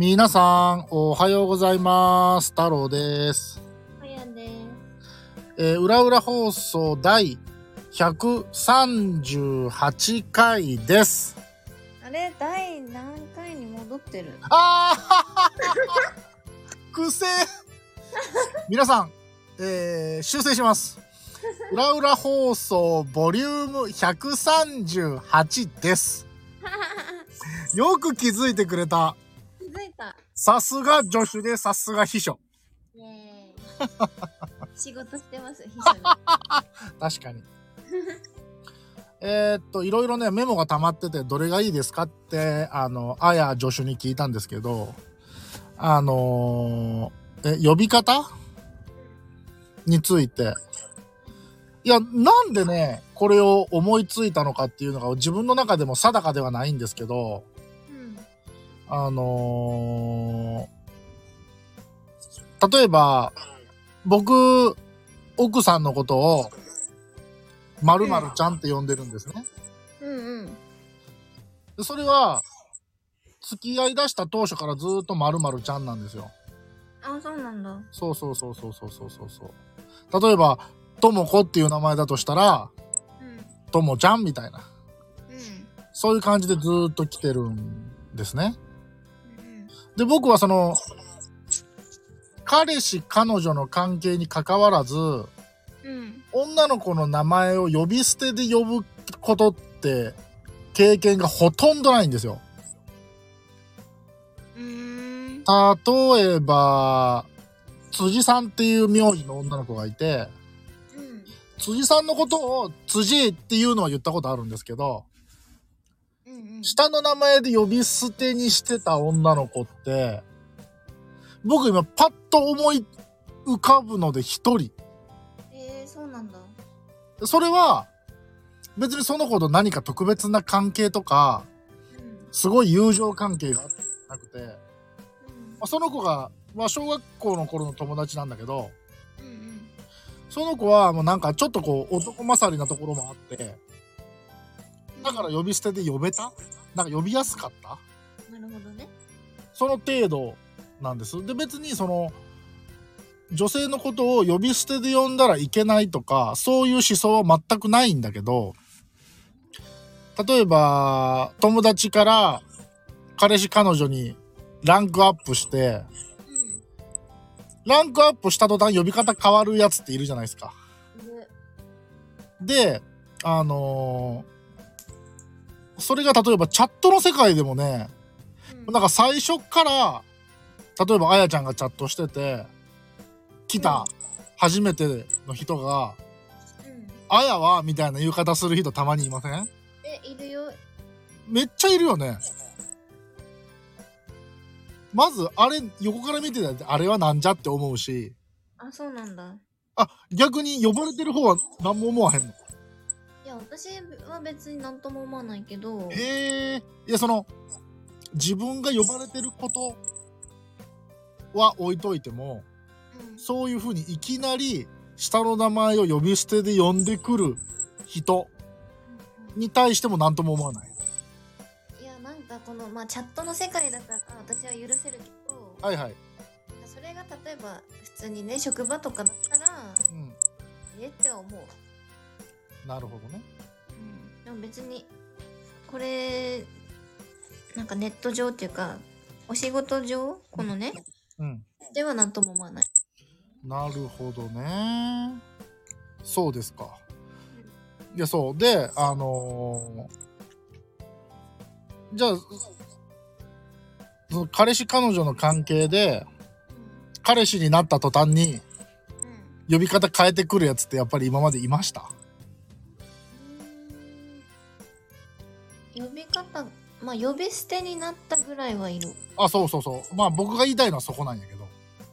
皆さん、おはようございます。太郎です。はやです。えー、裏裏放送第138回です。あれ第何回に戻ってる？あーくせ皆さん、えー、修正します。裏裏放送ボリューム138です。よく気づいてくれた。さすが助手でさすが秘書。イエーイ。仕事してます、秘書で。確かに。えーっと、いろいろね、メモが溜まってて、どれがいいですかって、あの、あや助手に聞いたんですけど、あのーえ、呼び方？について。いや、なんでね、これを思いついたのかっていうのが自分の中でも定かではないんですけど、うん。あのー例えば、僕、奥さんのことを、まるまるちゃんって呼んでるんですね。うんうん。でそれは、付き合い出した当初からずーっとまるまるちゃんなんですよ。あ、そうなんだ。そうそうそうそうそうそうそうそう。例えば、ともこっていう名前だとしたら、うん。ともちゃんみたいな。うん。そういう感じでずーっと来てるんですね。うん。で、僕はその、彼氏、彼女の関係に関わらず、うん。女の子の名前を呼び捨てで呼ぶことって、経験がほとんどないんですよ。例えば、辻さんっていう名字の女の子がいて、うん。辻さんのことを辻っていうのは言ったことあるんですけど。下の名前で呼び捨てにしてた女の子って、僕今パッと思い浮かぶので一人。えー、そうなんだ。それは、別にその子と何か特別な関係とか、うん。すごい友情関係があってなくて、その子が、まあ、小学校の頃の友達なんだけど。その子はもうなんかちょっとこう男勝りなところもあって、だから呼び捨てで呼べた？なんか呼びやすかった？なるほどね。その程度なんです。で、別にその、女性のことを呼び捨てで呼んだらいけないとか、そういう思想は全くないんだけど、例えば、友達から彼氏彼女にランクアップして、うん。ランクアップした途端呼び方変わるやつっているじゃないですか。で、で、あのーそれが例えばチャットの世界でもね、うん。なんか最初から、例えばあやちゃんがチャットしてて、来た初めての人が、うん。あやはみたいな言い方する人たまにいません？え、いるよ。めっちゃいるよね。まず、あれ、横から見てたら、あれはなんじゃって思うし、あ、そうなんだ。あ、逆に呼ばれてる方は何も思わへんの？私は別になんとも思わないけど。へえ。いや、その、自分が呼ばれてることは置いといても、うん。そういうふうにいきなり下の名前を呼び捨てで呼んでくる人に対しても何とも思わない。いやなんかこのまあチャットの世界だから私は許せるけど、はいはい。それが例えば普通にね職場とかだったらうん。え？って思う、なるほどね。うん、でも別にこれなんかネット上っていうかお仕事上このねうん。ではなんとも思わないなるほどね。そうですか。いや、そう。で、あのーじゃあ、その彼氏彼女の関係で、彼氏になった途端にうん、呼び方変えてくるやつってやっぱり今までいました？まあ呼び捨てになったぐらいはいる、あ、そうそうそう。まあ僕が言いたいのはそこなんやけど。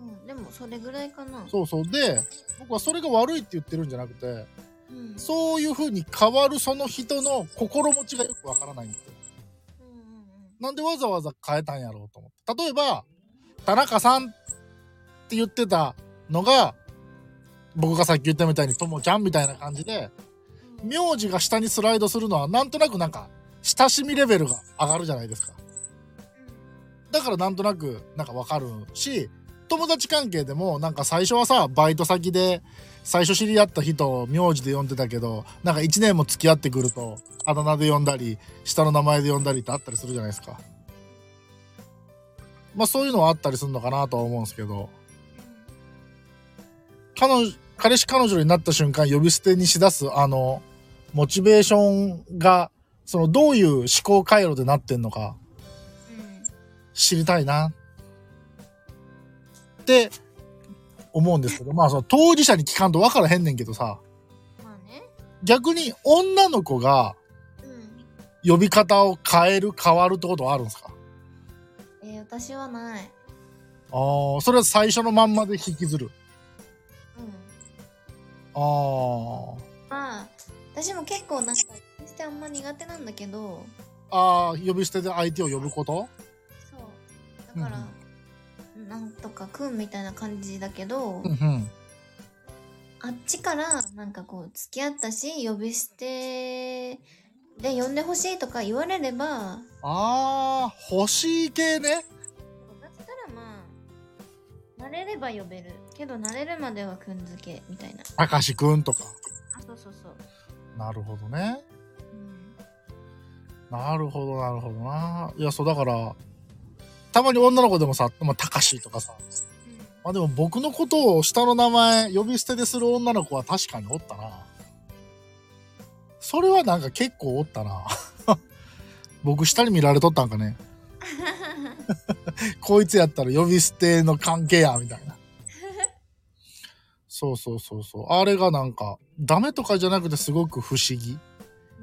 うん、でもそれぐらいかなそうそう。で、僕はそれが悪いって言ってるんじゃなくて、うんそういう風に変わるその人の心持ちがよくわからないんですよ。うんうんなんでわざわざ変えたんやろうと思って。例えば、田中さんって言ってたのが、僕がさっき言ったみたいにともちゃんみたいな感じで、うん名字が下にスライドするのはなんとなくなんか、親しみレベルが上がるじゃないですか。うんだからなんとなくなんかわかるし、友達関係でもなんか最初はさ、バイト先で最初知り合った人を名字で呼んでたけど、なんか1年も付き合ってくると、あだ名で呼んだり、下の名前で呼んだりってあったりするじゃないですか。まあそういうのはあったりするのかなとは思うんですけど、彼女、彼氏彼女になった瞬間呼び捨てにしだすあの、モチベーションが、そのどういう思考回路でなってんのかうん知りたいな。って思うんですけど、まあその当事者に聞かんと分からへんねんけどさ、まあね。逆に女の子がうん。呼び方を変える、変わるってことはあるんですか？えー、私はない。ああ、それは最初のまんまで引きずる。うん。あまあ私も結構なんかてあんま苦手なんだけどあ。ああ、呼び捨てで相手を呼ぶこと？そうだから、なんとかくんみたいな感じだけど、うんうん。あっちからなんかこう付き合ったし呼び捨てで呼んでほしいとか言われればああ、欲しい系ね。だったらまあ慣れれば呼べるけど慣れるまではくんづけみたいなたかしくんとか。あそうそうそうなるほどね。うんなるほど、なるほどな。いや、そう、だから、たまに女の子でもさ、まあ、たかしとかさ、まあでも僕のことを下の名前呼び捨てでする女の子は確かにおったな。それはなんか結構おったな。僕下に見られとったんかね。こいつやったら呼び捨ての関係や、みたいな。そうそうそうそう。あれがなんか、ダメとかじゃなくてすごく不思議。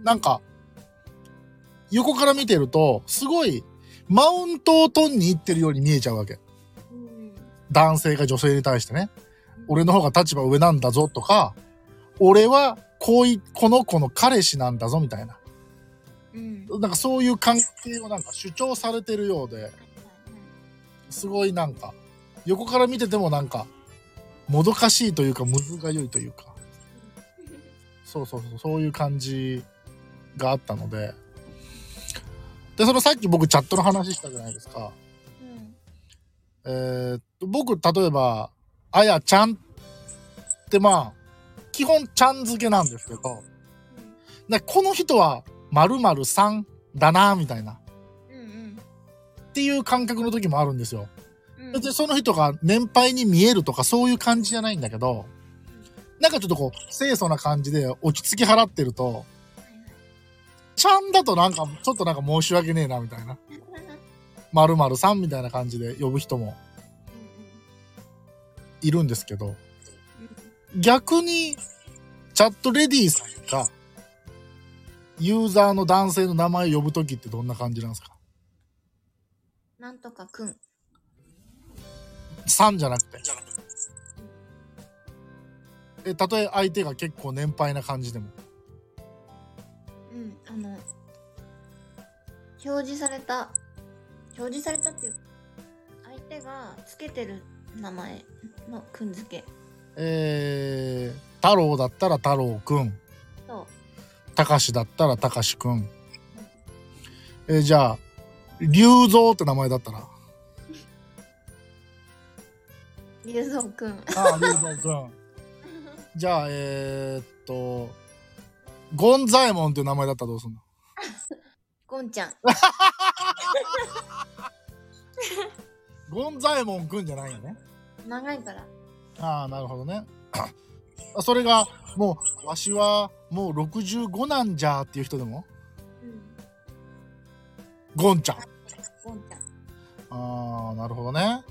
なんか、横から見てると、すごい、マウントを取んに行ってるように見えちゃうわけ。うん男性が女性に対してね。俺の方が立場上なんだぞとか、俺はこうい、この子の彼氏なんだぞみたいな。うんなんかそういう関係をなんか主張されてるようで、すごいなんか、横から見ててもなんか、もどかしいというか、むずがゆいというか、そうそうそう、そういう感じがあったので、で、そのさっき僕チャットの話したじゃないですか。うん。えーっと、僕、例えば、あやちゃんってまあ、基本ちゃん付けなんですけど、でこの人は〇〇さんだな、みたいな、うんうんっていう感覚の時もあるんですよ。うん別にその人が年配に見えるとかそういう感じじゃないんだけど、なんかちょっとこう、清楚な感じで落ち着き払ってると、ちゃんだとなんか、ちょっとなんか申し訳ねえな、みたいな。〇〇さんみたいな感じで呼ぶ人もいるんですけど、逆に、チャットレディーさんが、ユーザーの男性の名前を呼ぶときってどんな感じなんですか？なんとかくんさんじゃなくて。え、たとえ相手が結構年配な感じでも。うんあの表示された表示されたっていう相手がつけてる名前のくんづけえー、太郎だったら太郎くん。とたかしだったらたかしくん。えーじゃあ、龍蔵って名前だったら？龍蔵くんああ、龍蔵くん。じゃあ、えー、っと、ゴンザエモンっていう名前だったらどうすんの？ゴンちゃんゴンザエモンくんじゃないよね。長いからああ、なるほどね。あ それが、もう、わしはもう65なんじゃっていう人でも、うんゴンちゃん。ゴンちゃんああ、なるほどね。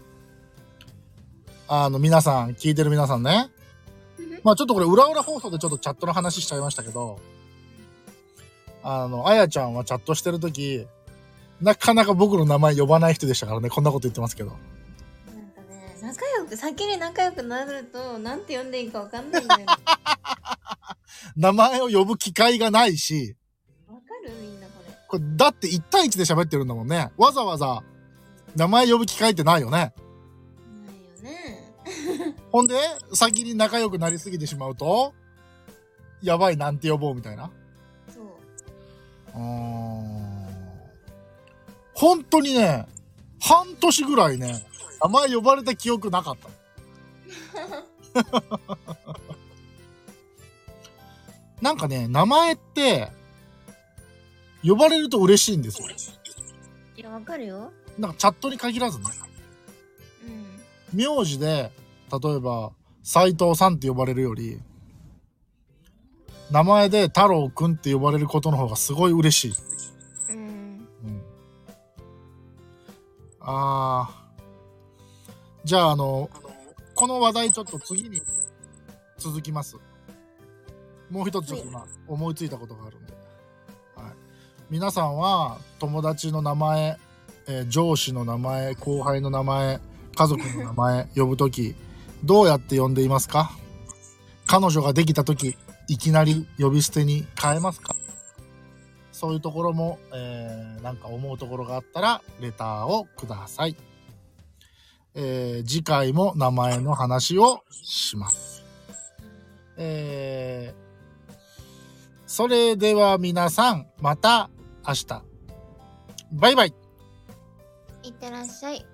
あの、皆さん、聞いてる皆さんね。まあちょっとこれ、裏裏放送でちょっとチャットの話しちゃいましたけど、あの、あやちゃんはチャットしてるとき、なかなか僕の名前呼ばない人でしたからね、こんなこと言ってますけど。なんかね仲良く先に仲良くなるとなんて呼んでいいかわかんないんだよね 名前を呼ぶ機会がないし、わかる？みんなこれこれ、だって1対1で喋ってるんだもんね。わざわざ、名前呼ぶ機会ってないよね。ないよね ほんで、先に仲良くなりすぎてしまうと、やばい、なんて呼ぼうみたいな？そううーん本当にね、半年ぐらいね、名前呼ばれた記憶なかった。なんかね、名前って、呼ばれると嬉しいんですよ。いや、わかるよ。なんかチャットに限らずね。うん。名字で、例えば、斎藤さんって呼ばれるより、名前で太郎くんって呼ばれることの方がすごい嬉しい。うん。うん。あー。じゃあ、あの、この話題ちょっと次に続きます。もう一つちょっと今思いついたことがあるんで。はい。皆さんは友達の名前、えー上司の名前、後輩の名前、家族の名前呼ぶとき、どうやって呼んでいますか？彼女ができたとき、いきなり呼び捨てに変えますか？そういうところも、えーなんか思うところがあったら、レターをください。えー次回も名前の話をします。えーそれでは皆さん、また明日。バイバイ。いってらっしゃい。